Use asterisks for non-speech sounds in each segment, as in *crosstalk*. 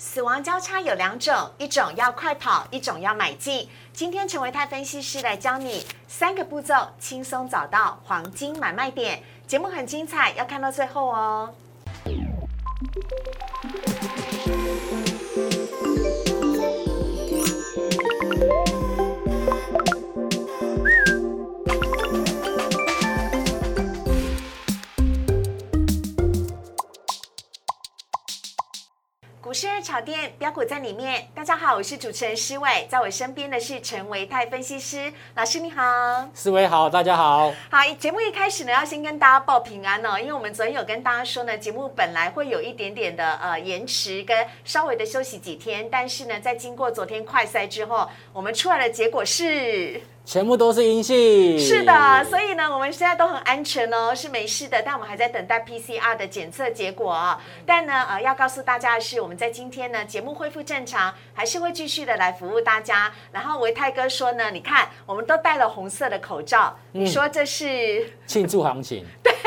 死亡交叉有两种，一种要快跑，一种要买进。今天陈维泰分析师来教你三个步骤，轻松找到黄金买卖点。节目很精彩，要看到最后哦。炒店标股在里面。大家好，我是主持人施伟，在我身边的是陈维泰分析师老师，你好。思维好，大家好。好，节目一开始呢，要先跟大家报平安哦，因为我们昨天有跟大家说呢，节目本来会有一点点的呃延迟，跟稍微的休息几天，但是呢，在经过昨天快筛之后，我们出来的结果是。全部都是阴性，是的，所以呢，我们现在都很安全哦，是没事的。但我们还在等待 PCR 的检测结果。但呢，呃，要告诉大家的是，我们在今天呢，节目恢复正常，还是会继续的来服务大家。然后维泰哥说呢，你看，我们都戴了红色的口罩，你说这是庆祝行情？对，*laughs*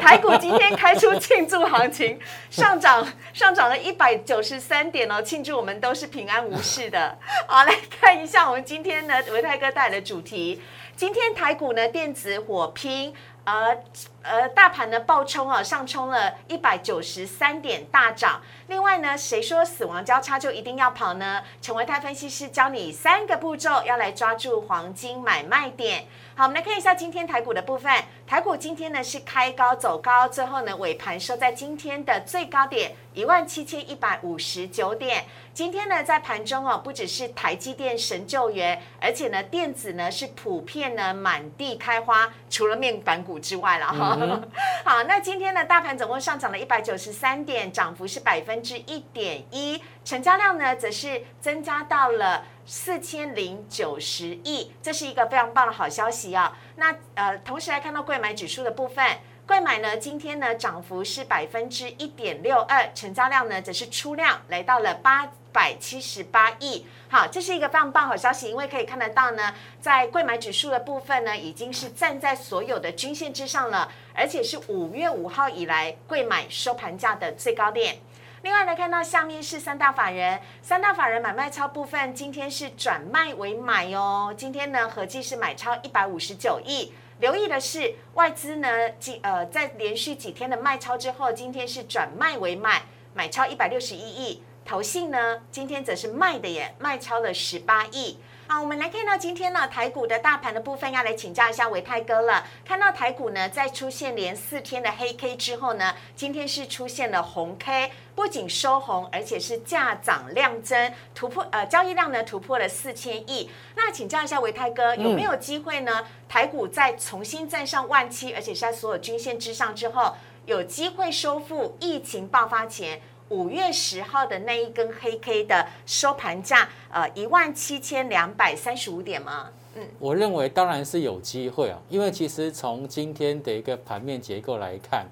台股今天开出庆祝行情，*laughs* 上涨上涨了一百九十三点哦，庆祝我们都是平安无事的。好，来看一下我们今天呢，维泰哥带的。主题，今天台股呢电子火拼，呃呃，大盘呢暴冲啊，上冲了一百九十三点大涨。另外呢，谁说死亡交叉就一定要跑呢？陈维泰分析师教你三个步骤，要来抓住黄金买卖点。好，我们来看一下今天台股的部分。台股今天呢是开高走高，最后呢尾盘收在今天的最高点一万七千一百五十九点。今天呢在盘中哦，不只是台积电神救援，而且呢电子呢是普遍呢满地开花，除了面板股之外了哈。*laughs* 好，那今天呢大盘总共上涨了一百九十三点，涨幅是百分之一点一，成交量呢则是增加到了。四千零九十亿，这是一个非常棒的好消息啊！那呃，同时来看到贵买指数的部分，贵买呢今天呢涨幅是百分之一点六二，成交量呢则是出量来到了八百七十八亿。好，这是一个非常棒好消息，因为可以看得到呢，在贵买指数的部分呢，已经是站在所有的均线之上了，而且是五月五号以来贵买收盘价的最高点。另外呢看到下面是三大法人，三大法人买卖超部分，今天是转卖为买哦。今天呢合计是买超一百五十九亿。留意的是外资呢，今呃在连续几天的卖超之后，今天是转卖为买，买超一百六十一亿。投信呢今天则是卖的耶，卖超了十八亿。好，我们来看到今天呢，台股的大盘的部分，要来请教一下维泰哥了。看到台股呢，在出现连四天的黑 K 之后呢，今天是出现了红 K，不仅收红，而且是价涨量增，突破呃交易量呢突破了四千亿。那请教一下维泰哥，有没有机会呢？台股再重新站上万七，而且是在所有均线之上之后，有机会收复疫情爆发前？五月十号的那一根黑 K 的收盘价，呃，一万七千两百三十五点吗？嗯，我认为当然是有机会啊，因为其实从今天的一个盘面结构来看，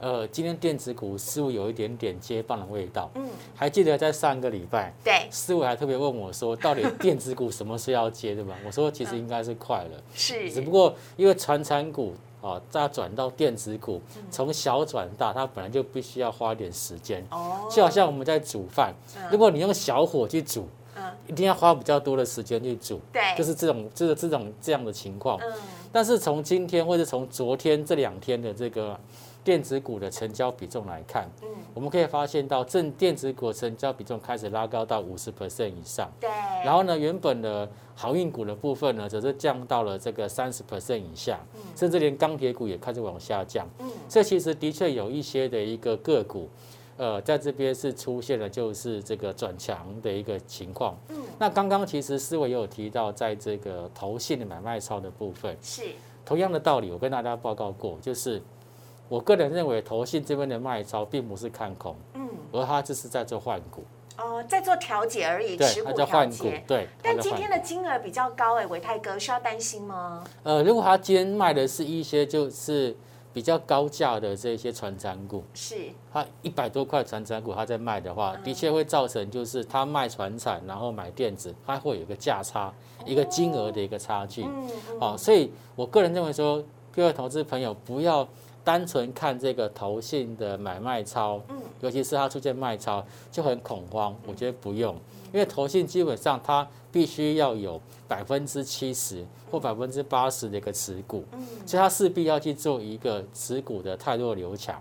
呃，今天电子股似乎有一点点接棒的味道。嗯，还记得在上个礼拜，对，思维还特别问我说，到底电子股什么时候要接，对吧？我说其实应该是快了，是，只不过因为传产股。哦，再转到电子股，从小转大，它本来就必须要花一点时间。哦，就好像我们在煮饭，如果你用小火去煮，嗯，一定要花比较多的时间去煮。对，就是这种，就是这种这样的情况。嗯，但是从今天或者从昨天这两天的这个。电子股的成交比重来看，嗯，我们可以发现到正电子股成交比重开始拉高到五十 percent 以上，对。然后呢，原本的航运股的部分呢，则是降到了这个三十 percent 以下，嗯，甚至连钢铁股也开始往下降，嗯。这其实的确有一些的一个个股，呃，在这边是出现了就是这个转强的一个情况，嗯。那刚刚其实思维也有提到，在这个投信的买卖超的部分，是同样的道理，我跟大家报告过，就是。我个人认为，投信这边的卖超并不是看空，嗯，而他这是在做换股，哦，在做调节而已，持股调节，对。但今天的金额比较高，哎，维泰哥需要担心吗？呃，如果他今天卖的是一些就是比较高价的这些船长股，是，他一百多块船长股他在卖的话，的确会造成就是他卖船产，然后买电子，他会有一个价差，一个金额的一个差距，嗯，好，所以我个人认为说，各位投资朋友不要。单纯看这个投信的买卖超，尤其是它出现卖超就很恐慌。我觉得不用，因为投信基本上它必须要有百分之七十或百分之八十的一个持股，所以它势必要去做一个持股的太弱留强。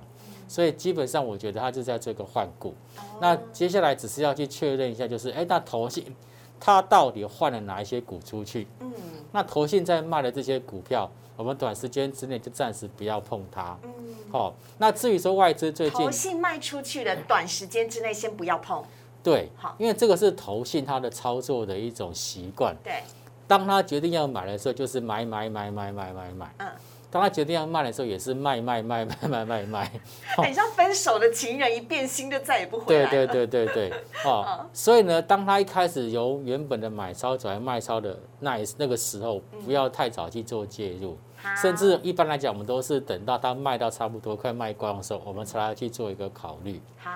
所以基本上我觉得它就在这个换股。那接下来只是要去确认一下，就是哎，那投信它到底换了哪一些股出去？嗯，那投信在卖的这些股票。我们短时间之内就暂时不要碰它。嗯，好。那至于说外资最近投信卖出去的，短时间之内先不要碰。对，好，因为这个是投信它的操作的一种习惯。对，当他决定要买的时候，就是买买买买买买买。嗯。当他决定要卖的时候，也是卖卖卖卖卖卖卖。*laughs* 很像分手的情人，一变心就再也不回来对对对对对。哦。所以呢，当他一开始由原本的买超转为卖超的那那个时候，不要太早去做介入。甚至一般来讲，我们都是等到它卖到差不多快卖光的时候，我们才来去做一个考虑。好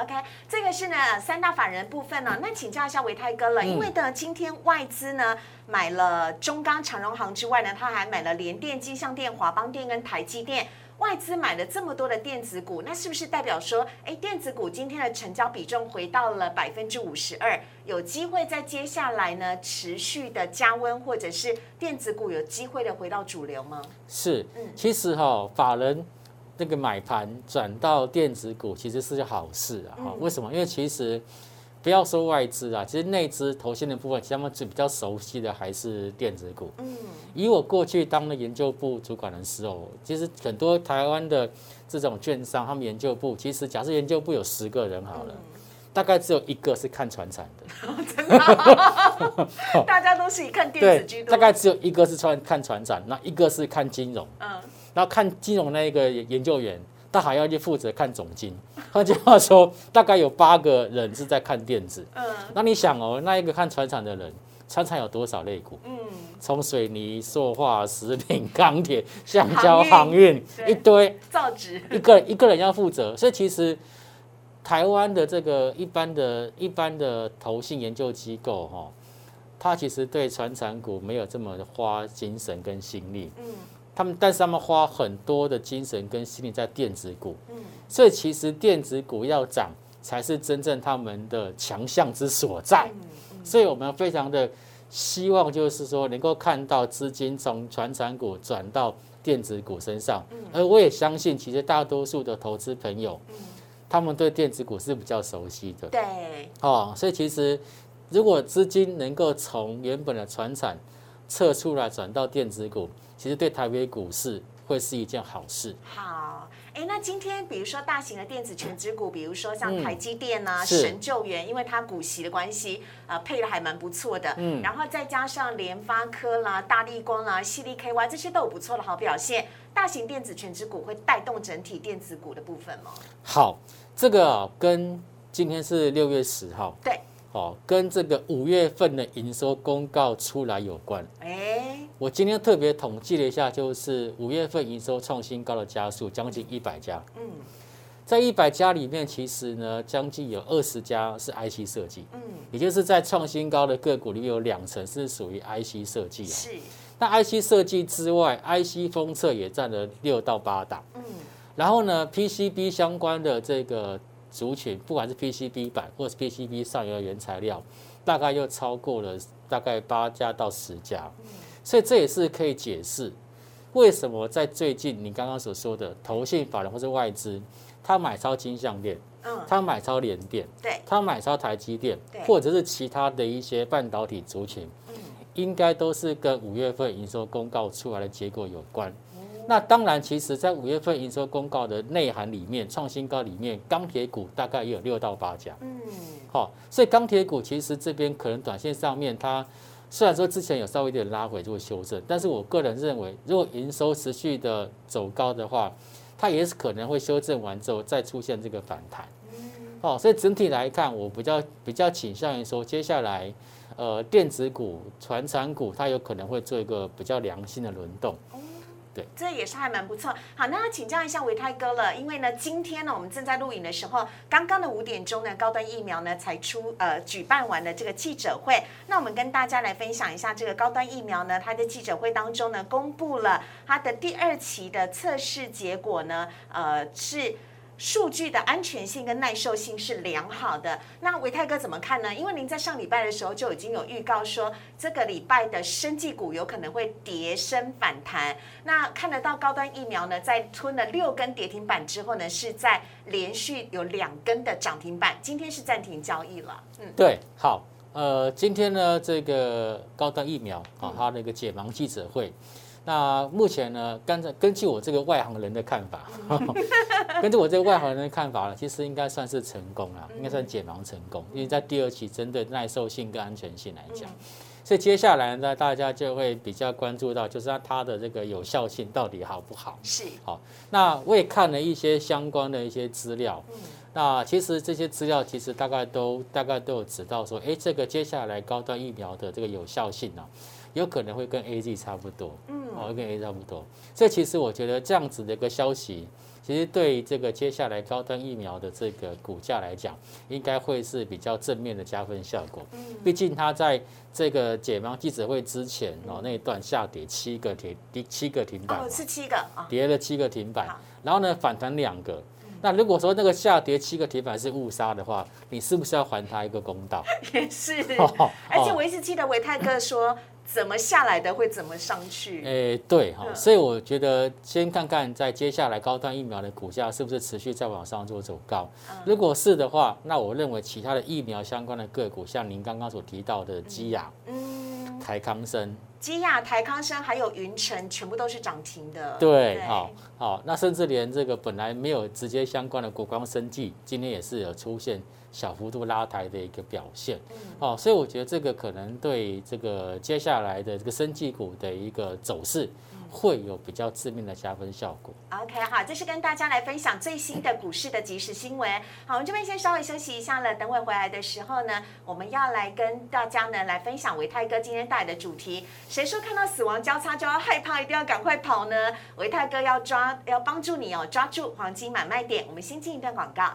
，OK，这个是呢三大法人部分呢。那请教一下维泰哥了，因为呢今天外资呢买了中钢、长荣行之外呢，他还买了联电、金象电、华邦电跟台积电。外资买了这么多的电子股，那是不是代表说，哎，电子股今天的成交比重回到了百分之五十二，有机会在接下来呢持续的加温，或者是电子股有机会的回到主流吗？是，嗯，其实哈，法人那个买盘转到电子股其实是件好事啊，哈，为什么？因为其实。不要说外资啊，其实内资投信的部分，其实他们最比较熟悉的还是电子股。嗯，以我过去当了研究部主管的时候，其实很多台湾的这种券商，他们研究部其实假设研究部有十个人好了，大概只有一个是看船产的。真的？*laughs* 大家都是以看电子居多。大概只有一个是穿看船产，那一个是看金融。嗯，然后看金融那一个研究员。他还要去负责看总金，*laughs* 换句话说，大概有八个人是在看电子。嗯，那你想哦，那一个看船厂的人，船厂有多少类股？嗯，从水泥、塑化、食品、钢铁、橡胶、航运一堆造纸，一个一个人要负责。所以其实台湾的这个一般的一般的投信研究机构哈，他其实对船厂股没有这么花精神跟心力。嗯。他们，但是他们花很多的精神跟心力在电子股，嗯，所以其实电子股要涨才是真正他们的强项之所在，所以我们非常的希望就是说能够看到资金从传产股转到电子股身上，而我也相信其实大多数的投资朋友，他们对电子股是比较熟悉的，对，哦，所以其实如果资金能够从原本的传产撤出来转到电子股。其实对台北股市会是一件好事。好，哎，那今天比如说大型的电子全指股，比如说像台积电啊、神救援，因为它股息的关系，呃，配的还蛮不错的。嗯，然后再加上联发科啦、大力光啦、犀利 KY 这些都有不错的好表现。大型电子全指股会带动整体电子股的部分吗？好，这个跟今天是六月十号。对。哦，跟这个五月份的营收公告出来有关。哎，我今天特别统计了一下，就是五月份营收创新高的加速将近一百家。嗯，在一百家里面，其实呢，将近有二十家是 IC 设计。嗯，也就是在创新高的个股里面，有两成是属于 IC 设计啊。是。那 IC 设计之外，IC 封测也占了六到八档。嗯。然后呢，PCB 相关的这个。族群不管是 PCB 板或是 PCB 上游的原材料，大概又超过了大概八家到十家，所以这也是可以解释为什么在最近你刚刚所说的投信法人或是外资，他买超金项链，嗯，他买超联电，对，他买超台积电，或者是其他的一些半导体族群，嗯，应该都是跟五月份营收公告出来的结果有关。那当然，其实，在五月份营收公告的内涵里面，创新高里面，钢铁股大概也有六到八家。嗯，好，所以钢铁股其实这边可能短线上面，它虽然说之前有稍微一点拉回做修正，但是我个人认为，如果营收持续的走高的话，它也是可能会修正完之后再出现这个反弹。嗯，哦，所以整体来看，我比较比较倾向于说，接下来，呃，电子股、传产股，它有可能会做一个比较良性的轮动。对，这也是还蛮不错。好，那请教一下维泰哥了，因为呢，今天呢，我们正在录影的时候，刚刚的五点钟呢，高端疫苗呢才出呃举办完了这个记者会。那我们跟大家来分享一下这个高端疫苗呢，它在记者会当中呢，公布了它的第二期的测试结果呢，呃是。数据的安全性跟耐受性是良好的。那维泰哥怎么看呢？因为您在上礼拜的时候就已经有预告说，这个礼拜的生技股有可能会跌升反弹。那看得到高端疫苗呢，在吞了六根跌停板之后呢，是在连续有两根的涨停板，今天是暂停交易了。嗯，对，好，呃，今天呢，这个高端疫苗啊，它那个解盲记者会。那目前呢，根据根据我这个外行人的看法，*laughs* 根据我这个外行人的看法呢，其实应该算是成功了，应该算解盲成功，因为在第二期针对耐受性跟安全性来讲，所以接下来呢，大家就会比较关注到，就是它的这个有效性到底好不好？是好。那我也看了一些相关的一些资料，那其实这些资料其实大概都大概都有指到说，哎，这个接下来高端疫苗的这个有效性呢？有可能会跟 A G 差不多，嗯，哦，跟 A 差不多。所以其实我觉得这样子的一个消息，其实对这个接下来高端疫苗的这个股价来讲，应该会是比较正面的加分效果。嗯，毕竟它在这个解盲记者会之前哦那一段下跌七个停第七个停板，哦，是七个啊，跌了七个停板，然后呢反弹两个。那如果说那个下跌七个停板是误杀的话，你是不是要还他一个公道？*laughs* 也是，*laughs* 而且我一直记得维泰哥说。怎么下来的会怎么上去？诶，对哈，所以我觉得先看看在接下来高端疫苗的股价是不是持续在往上做走高。如果是的话，那我认为其他的疫苗相关的个股，像您刚刚所提到的基亚、嗯，台康生、基亚、台康生还有云城，全部都是涨停的。对，好，好，那甚至连这个本来没有直接相关的国光生技，今天也是有出现。小幅度拉抬的一个表现，哦，所以我觉得这个可能对这个接下来的这个生技股的一个走势，会有比较致命的加分效果。OK，好，这是跟大家来分享最新的股市的即时新闻。好，我们这边先稍微休息一下了，等会回来的时候呢，我们要来跟大家呢来分享维泰哥今天带来的主题。谁说看到死亡交叉就要害怕，一定要赶快跑呢？维泰哥要抓，要帮助你哦，抓住黄金买卖点。我们先进一段广告。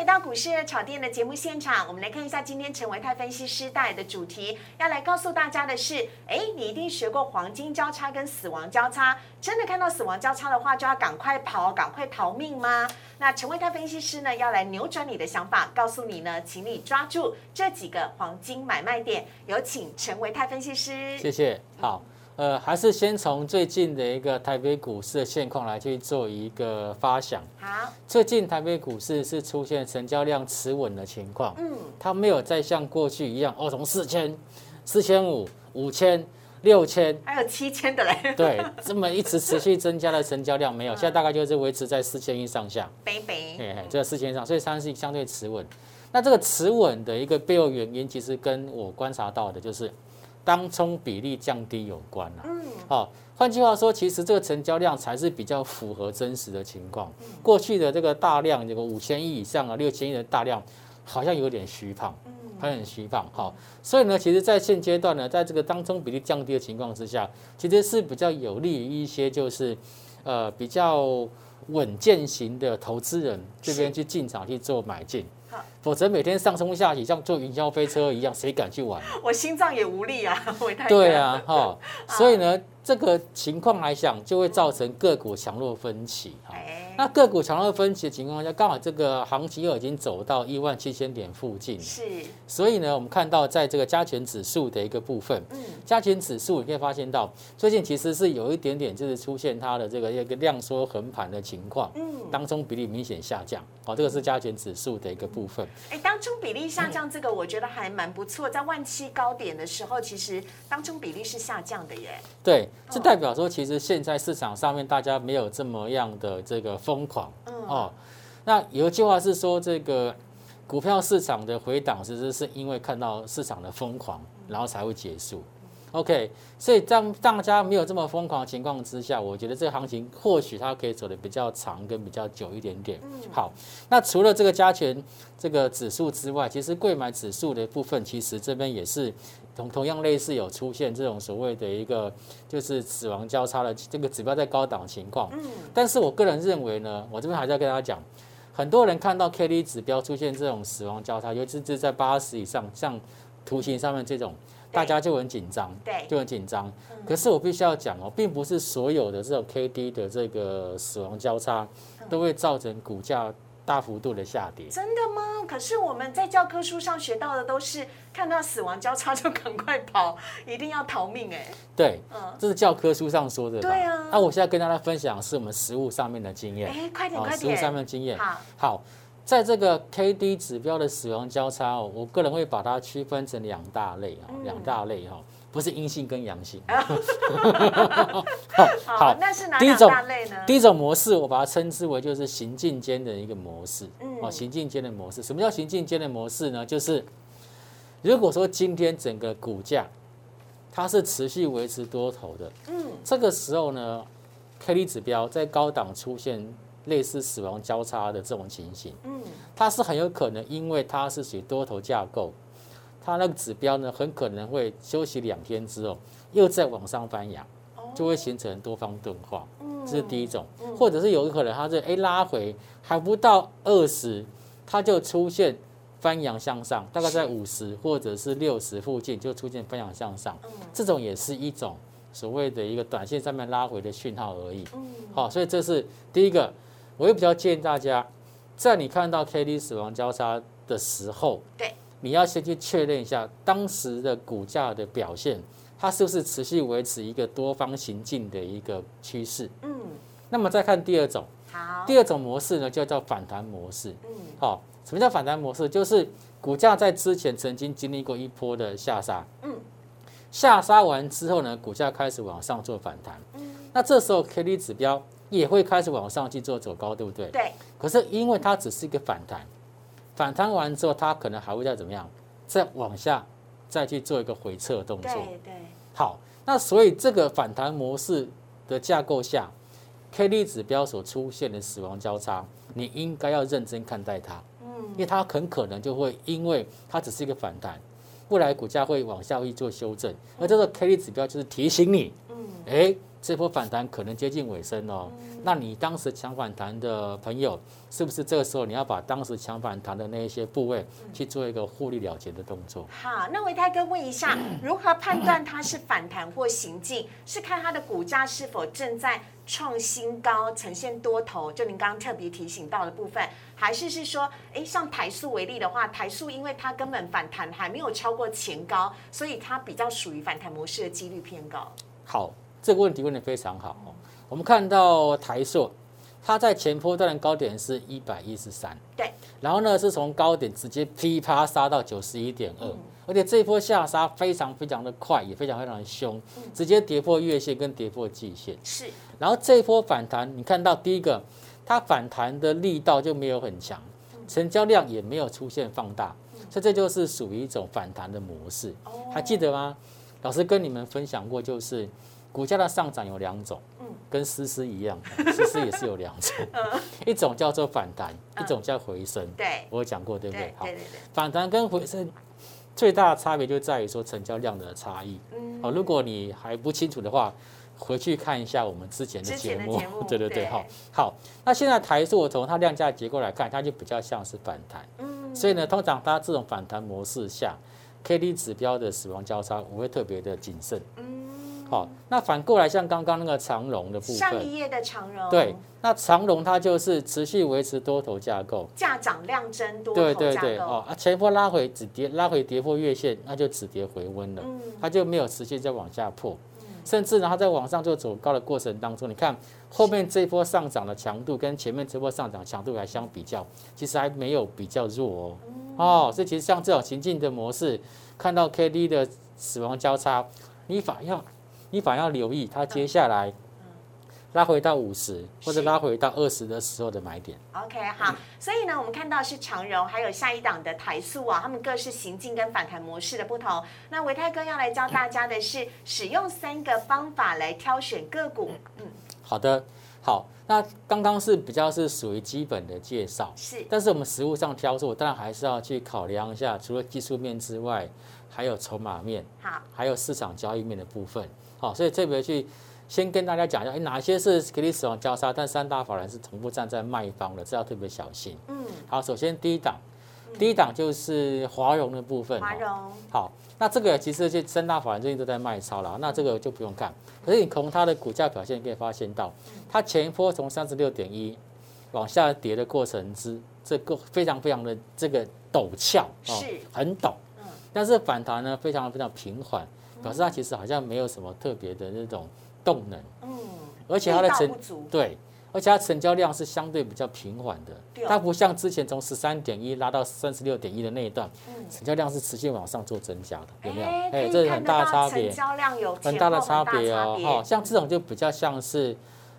回到股市炒店的节目现场，我们来看一下今天陈维泰分析师带来的主题，要来告诉大家的是：哎，你一定学过黄金交叉跟死亡交叉，真的看到死亡交叉的话，就要赶快跑，赶快逃命吗？那陈维泰分析师呢，要来扭转你的想法，告诉你呢，请你抓住这几个黄金买卖点。有请陈维泰分析师，谢谢。好。呃，还是先从最近的一个台北股市的现况来去做一个发想。好，最近台北股市是出现成交量持稳的情况。嗯，它没有再像过去一样，哦，从四千、四千五、五千、六千，还有七千的嘞。对，这么一直持续增加的成交量没有，现在大概就是维持在四千亿上下。北北，哎，这四千上，所以它是相对持稳。那这个持稳的一个背后原因，其实跟我观察到的就是。当冲比例降低有关啊。嗯，好，换句话说，其实这个成交量才是比较符合真实的情况。过去的这个大量，这个五千亿以上啊，六千亿的大量，好像有点虚胖，嗯，有点虚胖。哈，所以呢，其实，在现阶段呢，在这个当冲比例降低的情况之下，其实是比较有利于一些就是，呃，比较稳健型的投资人这边去进场去做买进。否则每天上冲下起，像坐云霄飞车一样，谁敢去玩？*laughs* 我心脏也无力啊，我太对啊，哈，*laughs* 所以呢。这个情况来讲，就会造成个股强弱分歧哈。那个股强弱分歧的情况下，刚好这个行情又已经走到一万七千点附近。是。所以呢，我们看到在这个加权指数的一个部分，嗯，加权指数你可以发现到，最近其实是有一点点就是出现它的这个一个量缩横盘的情况，嗯，当中比例明显下降。好，这个是加权指数的一个部分。哎，当中比例下降，这个我觉得还蛮不错。在万七高点的时候，其实当中比例是下降的耶。对。这代表说，其实现在市场上面大家没有这么样的这个疯狂哦。那有一句话是说，这个股票市场的回档，其实是因为看到市场的疯狂，然后才会结束。OK，所以当大家没有这么疯狂的情况之下，我觉得这个行情或许它可以走的比较长跟比较久一点点。好，那除了这个加权这个指数之外，其实贵买指数的部分，其实这边也是同同样类似有出现这种所谓的一个就是死亡交叉的这个指标在高档情况。嗯，但是我个人认为呢，我这边还是要跟大家讲。很多人看到 K D 指标出现这种死亡交叉，尤其是在八十以上，像图形上面这种，大家就很紧张，对就很紧张。可是我必须要讲哦，并不是所有的这种 K D 的这个死亡交叉都会造成股价大幅度的下跌。真的吗？可是我们在教科书上学到的都是看到死亡交叉就赶快跑，一定要逃命哎。对，嗯，这是教科书上说的吧。对啊那我现在跟大家分享的是我们实物上面的经验。哎，快点快点实物上，面的经验。好，好，在这个 K D 指标的死亡交叉哦，我个人会把它区分成两大类啊，嗯两大类哈，不是阴性跟阳性。好，那是哪第一种大类呢？第一种模式，我把它称之为就是行进间的一个模式。嗯哦，行进间的模式，什么叫行进间的模式呢？就是如果说今天整个股价它是持续维持多头的，嗯，这个时候呢，K D 指标在高档出现类似死亡交叉的这种情形，嗯，它是很有可能因为它是属于多头架构，它那个指标呢很可能会休息两天之后又再往上翻扬，就会形成多方钝化，嗯。这是第一种，或者是有可能它是哎拉回还不到二十，它就出现。翻扬向上，大概在五十或者是六十附近就出现翻扬向上，这种也是一种所谓的一个短线上面拉回的讯号而已。嗯，好，所以这是第一个，我也比较建议大家，在你看到 K D 死亡交叉的时候，对，你要先去确认一下当时的股价的表现，它是不是持续维持一个多方行进的一个趋势。嗯，那么再看第二种，好，第二种模式呢，就叫反弹模式。嗯，好，什么叫反弹模式？就是股价在之前曾经经历过一波的下杀，嗯，下杀完之后呢，股价开始往上做反弹，嗯，那这时候 K D 指标也会开始往上去做走高，对不对？对，可是因为它只是一个反弹，反弹完之后，它可能还会再怎么样，再往下再去做一个回撤动作。对，对，好，那所以这个反弹模式的架构下，K D 指标所出现的死亡交叉，你应该要认真看待它，嗯。因为它很可能就会因为它只是一个反弹，未来股价会往下去做修正，而这个 K D 指标就是提醒你，嗯，哎，这波反弹可能接近尾声哦。那你当时抢反弹的朋友，是不是这个时候你要把当时抢反弹的那一些部位去做一个获利了结的动作？好，那维泰哥问一下，*laughs* 如何判断它是反弹或行进？是看它的股价是否正在创新高，呈现多头？就您刚刚特别提醒到的部分，还是是说，诶，像台塑为例的话，台塑因为它根本反弹还没有超过前高，所以它比较属于反弹模式的几率偏高。好，这个问题问得非常好哦。我们看到台硕，它在前波段的高点是一百一十三，对，然后呢是从高点直接噼啪杀到九十一点二，而且这一波下杀非常非常的快，也非常非常的凶，直接跌破月线跟跌破季线。是，然后这一波反弹，你看到第一个，它反弹的力道就没有很强，成交量也没有出现放大，所以这就是属于一种反弹的模式。哦还记得吗？老师跟你们分享过，就是股价的上涨有两种，嗯。跟思思一样，*laughs* 思思也是有两种，*laughs* 一种叫做反弹，一种叫回升。对，我有讲过，对不对？对，？好反弹跟回升最大的差别就在于说成交量的差异。嗯，好，如果你还不清楚的话，回去看一下我们之前的之节目。*laughs* 对对对，对。好，好。那现在台塑从它量价结构来看，它就比较像是反弹，嗯，所以呢，通常它这种反弹模式下，K D 指标的死亡交叉，我会特别的谨慎。嗯，好，那反过来像刚刚那个长龙的部分，上一页的长荣，对，那长龙它就是持续维持多头架构。价涨量增多对对对，哦，啊，前波拉回止跌，拉回跌破月线，那就止跌回温了。嗯，它就没有持续再往下破，甚至呢，它在往上做走高的过程当中，你看后面这一波上涨的强度跟前面这波上涨强度来相比较，其实还没有比较弱哦。哦，所以其实像这种情境的模式，看到 K D 的死亡交叉，你反要你反而要留意它接下来拉回到五十或者拉回到二十的时候的买点。OK，好，所以呢，我们看到是长荣，还有下一档的台塑啊，他们各是行进跟反弹模式的不同。那维泰哥要来教大家的是使用三个方法来挑选个股。嗯，好的，好，那刚刚是比较是属于基本的介绍。是，但是我们实物上挑做，当然还是要去考量一下，除了技术面之外，还有筹码面，好，还有市场交易面的部分。好，所以特别去先跟大家讲一下，哎，哪些是可以死亡交叉，但三大法人是同步站在卖方的，这要特别小心。嗯，好，首先第一档，第一档就是华融的部分。华融。好，那这个其实就三大法人最近都在卖超了，那这个就不用看。可是你从它的股价表现可以发现到，它前一波从三十六点一往下跌的过程之这个非常非常的这个陡峭，是，很陡。嗯，但是反弹呢非常非常平缓，表示它其实好像没有什么特别的那种动能。嗯，而且它的成对，而且它成交量是相对比较平缓的，它不像之前从十三点一拉到三十六点一的那一段，成交量是持续往上做增加的，有没有？哎，这是很大的差别，成交量有很大的差别哦。哈，像这种就比较像是。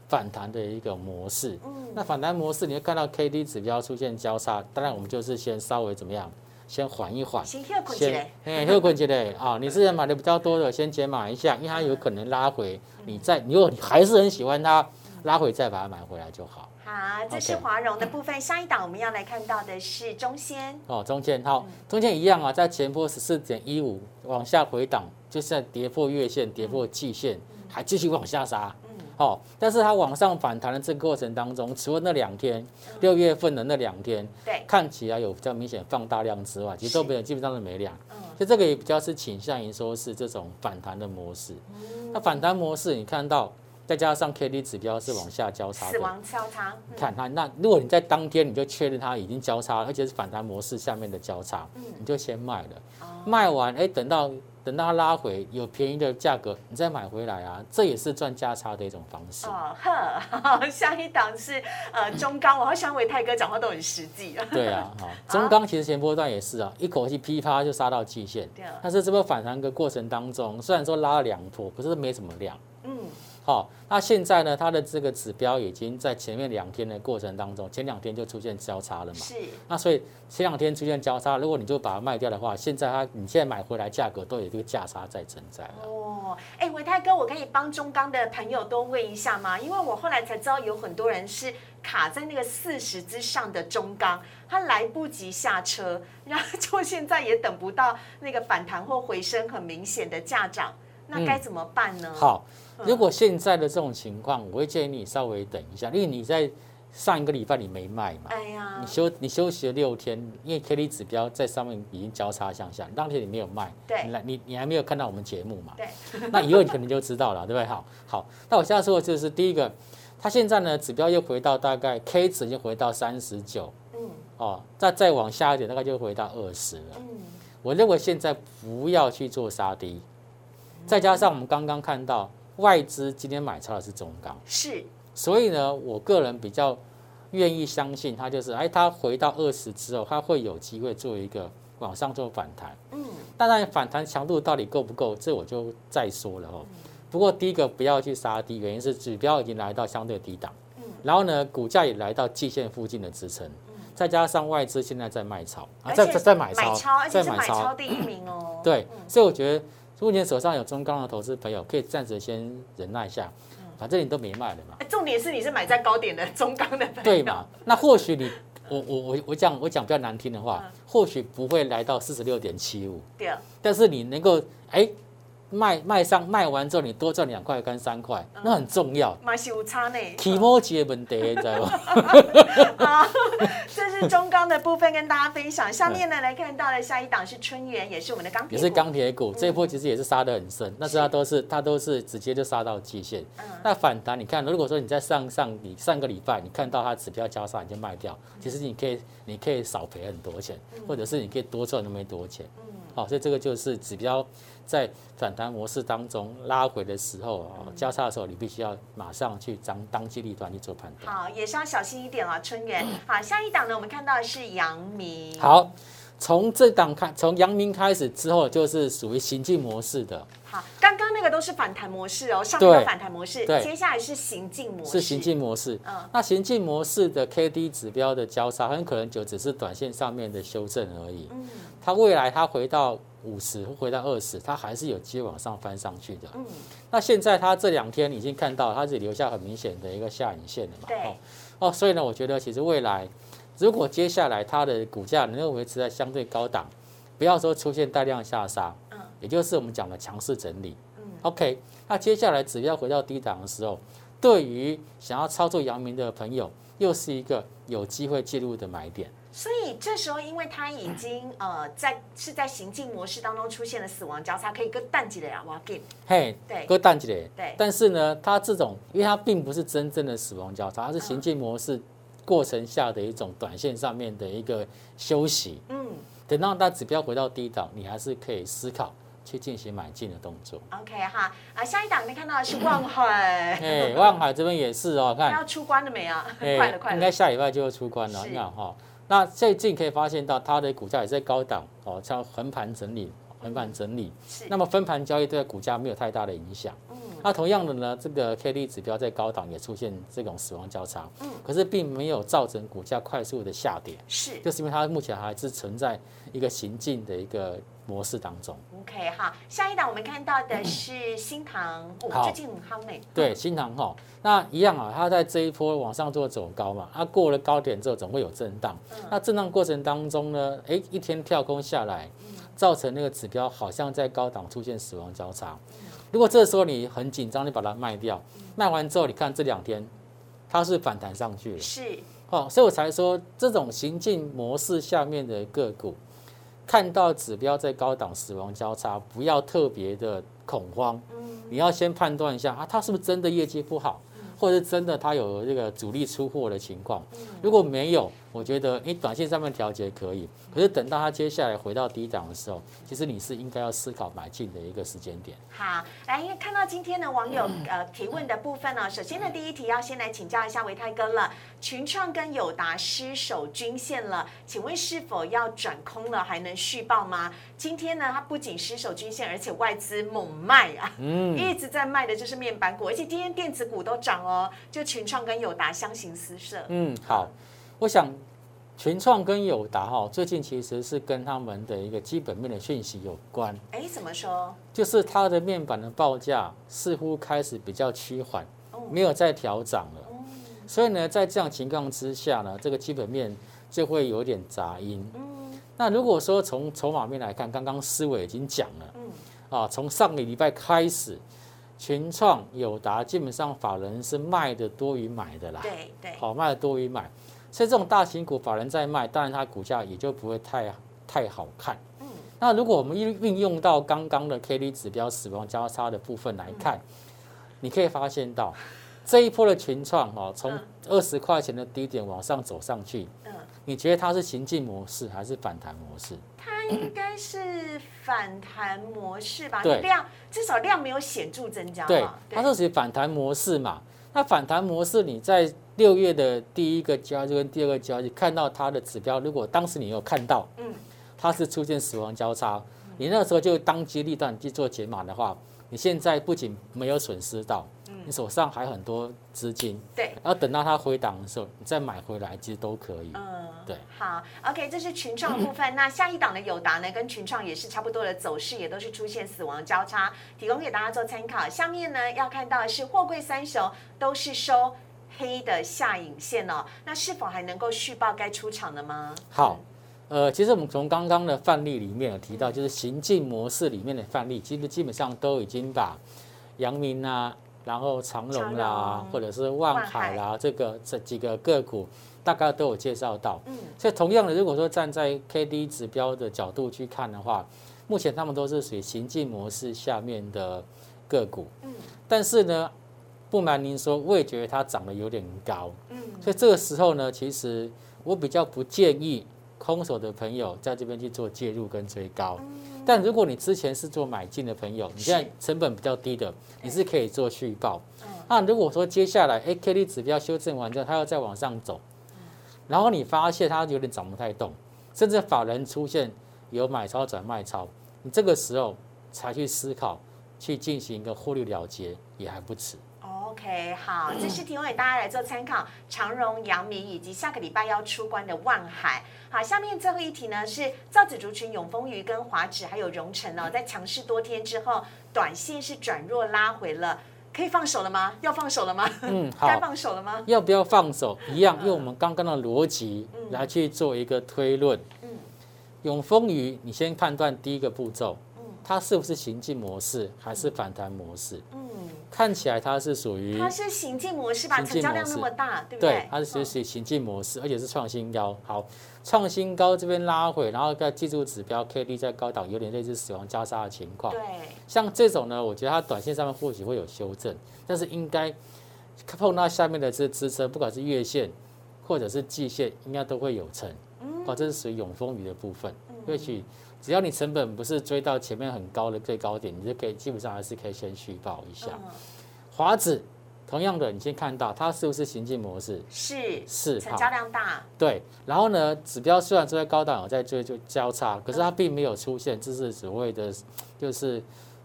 反弹的一个模式，嗯，那反弹模式你会看到 K D 指标出现交叉，当然我们就是先稍微怎么样，先缓一缓，先休困起来，哎，休困起来啊！你是买的比较多的，先减码一下，因为它有可能拉回，你再，如果你还是很喜欢它，拉回再把它买回来就好。好，这是华融的部分，下一档我们要来看到的是中仙哦，中线好，中线一样啊，在前波十四点一五往下回档，就是在跌破月线、跌破季线，还继续往下杀。哦，但是它往上反弹的这个过程当中，除了那两天六月份的那两天，对，看起来有比较明显放大量之外，其实都没有，基本上都没量。嗯，所以这个也比较是倾向于说是这种反弹的模式。嗯，那反弹模式你看到，再加上 K D 指标是往下交叉，死亡交叉。看它，那如果你在当天你就确认它已经交叉，而且是反弹模式下面的交叉，嗯，你就先卖了。卖完，哎，等到。等到它拉回有便宜的价格，你再买回来啊，这也是赚价差的一种方式。哦呵，*laughs* 下一档是呃中钢，我好想伟泰哥讲话都很实际啊。对啊，哈，*laughs* 中钢其实前波段也是啊，一口气噼啪就杀到季线。对啊。但是这波反弹的过程当中，虽然说拉了两波，可是没什么量。嗯。好，那现在呢？它的这个指标已经在前面两天的过程当中，前两天就出现交叉了嘛？是。那所以前两天出现交叉，如果你就把它卖掉的话，现在它你现在买回来价格都有这个价差在存在了。哦，哎，伟泰哥，我可以帮中钢的朋友多问一下吗？因为我后来才知道有很多人是卡在那个四十之上的中钢，他来不及下车，然后就现在也等不到那个反弹或回升很明显的价涨，那该怎么办呢？好。如果现在的这种情况，我会建议你稍微等一下，因为你在上一个礼拜你没卖嘛，哎呀，你休你休息了六天，因为 K D 指标在上面已经交叉向下，当天你没有卖，对，你你你还没有看到我们节目嘛，对，*laughs* 那以后你可能就知道了，对不对？好，好，那我现在说的就是第一个，它现在呢指标又回到大概 K 值又回到三十九，嗯，哦，再再往下一点大概就回到二十了，嗯，我认为现在不要去做杀低，再加上我们刚刚看到。外资今天买超的是中钢，是，所以呢，我个人比较愿意相信它，就是哎，它回到二十之后，它会有机会做一个往上做反弹。嗯，当然反弹强度到底够不够，这我就再说了哦。不过第一个不要去杀低，原因是指标已经来到相对低档，嗯，然后呢，股价也来到季线附近的支撑，再加上外资现在在卖超，啊，在在买超，在买超第一名哦。对，所以我觉得。目前手上有中钢的投资朋友，可以暂时先忍耐一下，反正你都没卖了嘛。重点是你是买在高点的中钢的，对嘛？那或许你，我我我我讲我讲比较难听的话，或许不会来到四十六点七五，对。但是你能够哎。卖卖上卖完之后，你多赚两块跟三块，那很重要。嘛是有差呢。起摩节问题，你知道吗？好，*laughs* 这是中钢的部分跟大家分享。下面呢来看到的下一档是春元，也是我们的钢铁，也是钢铁股。这一波其实也是杀得很深，那是它都是它都是直接就杀到极限。那反弹，你看，如果说你在上上你上个礼拜你看到它指标交叉，你就卖掉，其实你可以你可以少赔很多钱，或者是你可以多赚那么多钱。好，所以这个就是指标。在反弹模式当中拉回的时候啊，交叉的时候，你必须要马上去当当机立断去做判断。好，也是要小心一点啊，春元。*coughs* 好，下一档呢，我们看到的是阳明。好，从这档开，从阳明开始之后，就是属于行进模式的。好，刚刚那个都是反弹模式哦，上面的反弹模式，接下来是行进模式。是行进模式。嗯，那行进模式的 K D 指标的交叉，很可能就只是短线上面的修正而已。嗯，它未来它回到。五十回到二十，它还是有机会往上翻上去的。嗯，那现在它这两天已经看到，它是留下很明显的一个下影线了嘛？对。哦，所以呢，我觉得其实未来如果接下来它的股价能够维持在相对高档，不要说出现大量下杀，嗯，也就是我们讲的强势整理，嗯，OK，那接下来只要回到低档的时候，对于想要操作阳明的朋友，又是一个有机会介入的买点。所以这时候，因为它已经呃在是在行进模式当中出现了死亡交叉，可以割淡季的呀，我给。嘿，对。割淡季的，对。但是呢，它这种，因为它并不是真正的死亡交叉，它是行进模式过程下的一种短线上面的一个休息。嗯。等到它指标回到低档，你还是可以思考去进行买进的动作。，OK 哈啊，下一档你看到的是望海，哎，望海这边也是哦，看。它要出关了没啊？哎 *laughs* 快了快了。应该，下礼拜就要出关了。是。你看哈，那最近可以发现到它的股价也在高档哦，像横盘整理，横盘整理。是。那么分盘交易对股价没有太大的影响。嗯。那同样的呢，这个 K D 指标在高档也出现这种死亡交叉，嗯。可是并没有造成股价快速的下跌，是。就是因为它目前还是存在一个行进的一个模式当中。OK 哈。下一档我们看到的是新塘，最近很夯呢。对，新塘哈，那一样啊，它在这一波往上做走高嘛，它过了高点之后总会有震荡，嗯那震荡过程当中呢，哎，一天跳空下来，造成那个指标好像在高档出现死亡交叉。如果这时候你很紧张，你把它卖掉，卖完之后，你看这两天它是反弹上去了，是哦，所以我才说这种行进模式下面的个股，看到指标在高档死亡交叉，不要特别的恐慌，你要先判断一下啊，它是不是真的业绩不好，或者是真的它有这个主力出货的情况。如果没有，我觉得你短线上面调节可以，可是等到它接下来回到低档的时候，其实你是应该要思考买进的一个时间点。好，来，因为看到今天的网友呃提问的部分呢、首先呢，第一题要先来请教一下维泰哥了。群创跟友达失守均线了，请问是否要转空了，还能续报吗？今天呢，它不仅失守均线，而且外资猛卖啊，嗯，一直在卖的就是面板股，而且今天电子股都涨哦，就群创跟友达相形失色。嗯，好，我想群创跟友达哈，最近其实是跟他们的一个基本面的讯息有关，哎，怎么说？就是它的面板的报价似乎开始比较趋缓，没有再调涨了。所以呢，在这样情况之下呢，这个基本面就会有点杂音。那如果说从筹码面来看，刚刚思维已经讲了，啊，从上个礼拜开始，群创、友达基本上法人是卖的多于买的啦。对对，好卖的多于买，所以这种大型股法人在卖，当然它股价也就不会太太好看。嗯那如果我们运运用到刚刚的 K D 指标死亡交叉的部分来看，你可以发现到这一波的群创哦，从嗯二十块钱的低点往上走上去，嗯，你觉得它是行进模式还是反弹模式？它应该是反弹模式吧？对量至少量没有显著增加对嘛，它是属于反弹模式嘛。那反弹模式，你在六月的第一个交易日跟第二个交易看到它的指标，如果当时你有看到，嗯，它是出现死亡交叉，你那时候就当机立断去做解码的话，你现在不仅没有损失到，你手上还很多资金，对，然后等到它回档的时候，你再买回来，其实都可以。嗯，对，好，OK，这是群创的部分。*clears throat* 那下一档的友达呢，跟群创也是差不多的走势，也都是出现死亡交叉，提供给大家做参考。下面呢要看到的是货柜三雄都是收黑的下影线哦，那是否还能够续报该出场的吗？好，呃，其实我们从刚刚的范例里面有提到，就是行进模式里面的范例，其实基本上都已经把阳明啊，然后长荣啦，或者是万海啦，这个这几个个股大概都有介绍到。嗯，所以同样的，如果说站在 K D 指标的角度去看的话，目前他们都是属于行进模式下面的个股。嗯，但是呢，不瞒您说，我也觉得它涨得有点高。嗯，所以这个时候呢，其实我比较不建议空手的朋友在这边去做介入跟追高。但如果你之前是做买进的朋友，你现在成本比较低的，你是可以做续报。那如果说接下来 A K D 指标修正完之后，它要再往上走，然后你发现它有点涨不太动，甚至法人出现有买超转卖超，你这个时候才去思考去进行一个获利了结，也还不迟。OK，好，这是提供给大家来做参考，长荣、阳明以及下个礼拜要出关的万海。好，下面最后一题呢是造纸族群永丰鱼跟华指还有荣成哦，在强势多天之后，短线是转弱拉回了，可以放手了吗？要放手了吗？嗯，好。该放手了吗？要不要放手？一样用我们刚刚的逻辑嗯来去做一个推论。嗯永丰鱼，你先判断第一个步骤，嗯它是不是行进模式还是反弹模式？嗯，看起来它是属于它是行进模式吧？成交量那么大，对不对对，？它是属于行进模式，而且是创新高。好，创新高这边拉回，然后再记住指标 K D 在高档，有点类似死亡交叉的情况。对，像这种呢，我觉得它短线上面或许会有修正，但是应该碰到下面的这支撑，不管是月线或者是季线，应该都会有成。哦，这是属于永丰鱼的部分。或许只要你成本不是追到前面很高的最高点，你就可以基本上还是可以先续报一下。嗯，华子同样的，你先看到它是不是行进模式？是是好成交量大，对，然后呢，指标虽然说在高档有在追就交叉，可是它并没有出现就是所谓的就是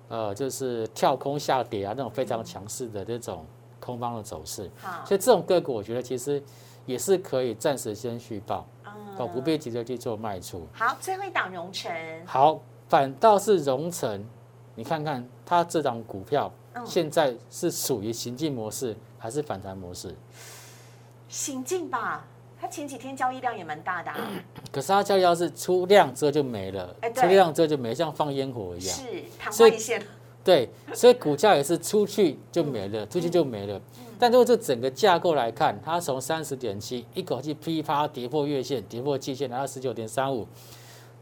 呃就是跳空下跌啊那种非常强势的这种空方的走势，好，所以这种个股我觉得其实也是可以暂时先续报哦，不嗯，必急着去做卖出。好，最后一档荣成，好，反倒是荣成，你看看它这档股票嗯现在是属于行进模式还是反弹模式？行进吧，它前几天交易量也蛮大的啊，*coughs* 可是它交易要是出量之后就没了出量之后就没，像放烟火一样。是昙花一现，对，所以股价也是出去就没了，出去就没了。但如果这整个架构来看，它从三十点七一口气噼啪跌破月线、跌破季线，来到十九点三五，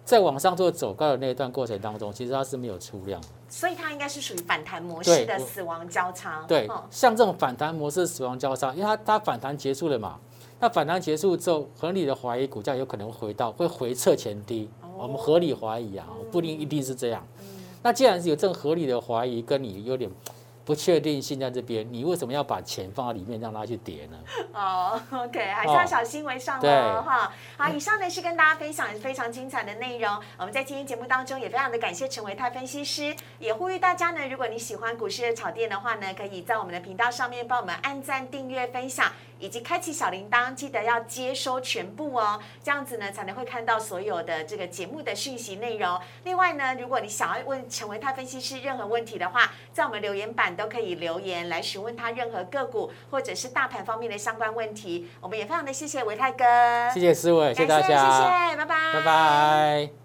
在往上做走高的那一段过程当中，其实它是没有出量的。所以它应该是属于反弹模式的死亡交叉，对哦，像这种反弹模式死亡交叉，因为它它反弹结束了嘛，那反弹结束之后，合理的怀疑股价有可能会回到会回撤前低，我们合理怀疑啊，不一定一定是这样。那既然是有这种合理的怀疑，跟你有点不确定性在这边，你为什么要把钱放在里面让它去跌呢？*laughs* 哦，OK，还是要小心为上对哦，哈。好，以上呢是跟大家分享非常精彩的内容。我们在今天节目当中也非常的感谢陈维泰分析师，也呼吁大家呢，如果你喜欢股市的炒店的话呢，可以在我们的频道上面帮我们按赞、订阅、分享。以及开启小铃铛，记得要接收全部哦，这样子呢才能会看到所有的这个节目的讯息内容。另外呢，如果你想要问陈维泰分析师任何问题的话，在我们留言板都可以留言来询问他任何个股或者是大盘方面的相关问题。我们也非常的谢谢维泰哥，谢谢思维，谢谢大家，谢谢谢，拜拜，拜拜。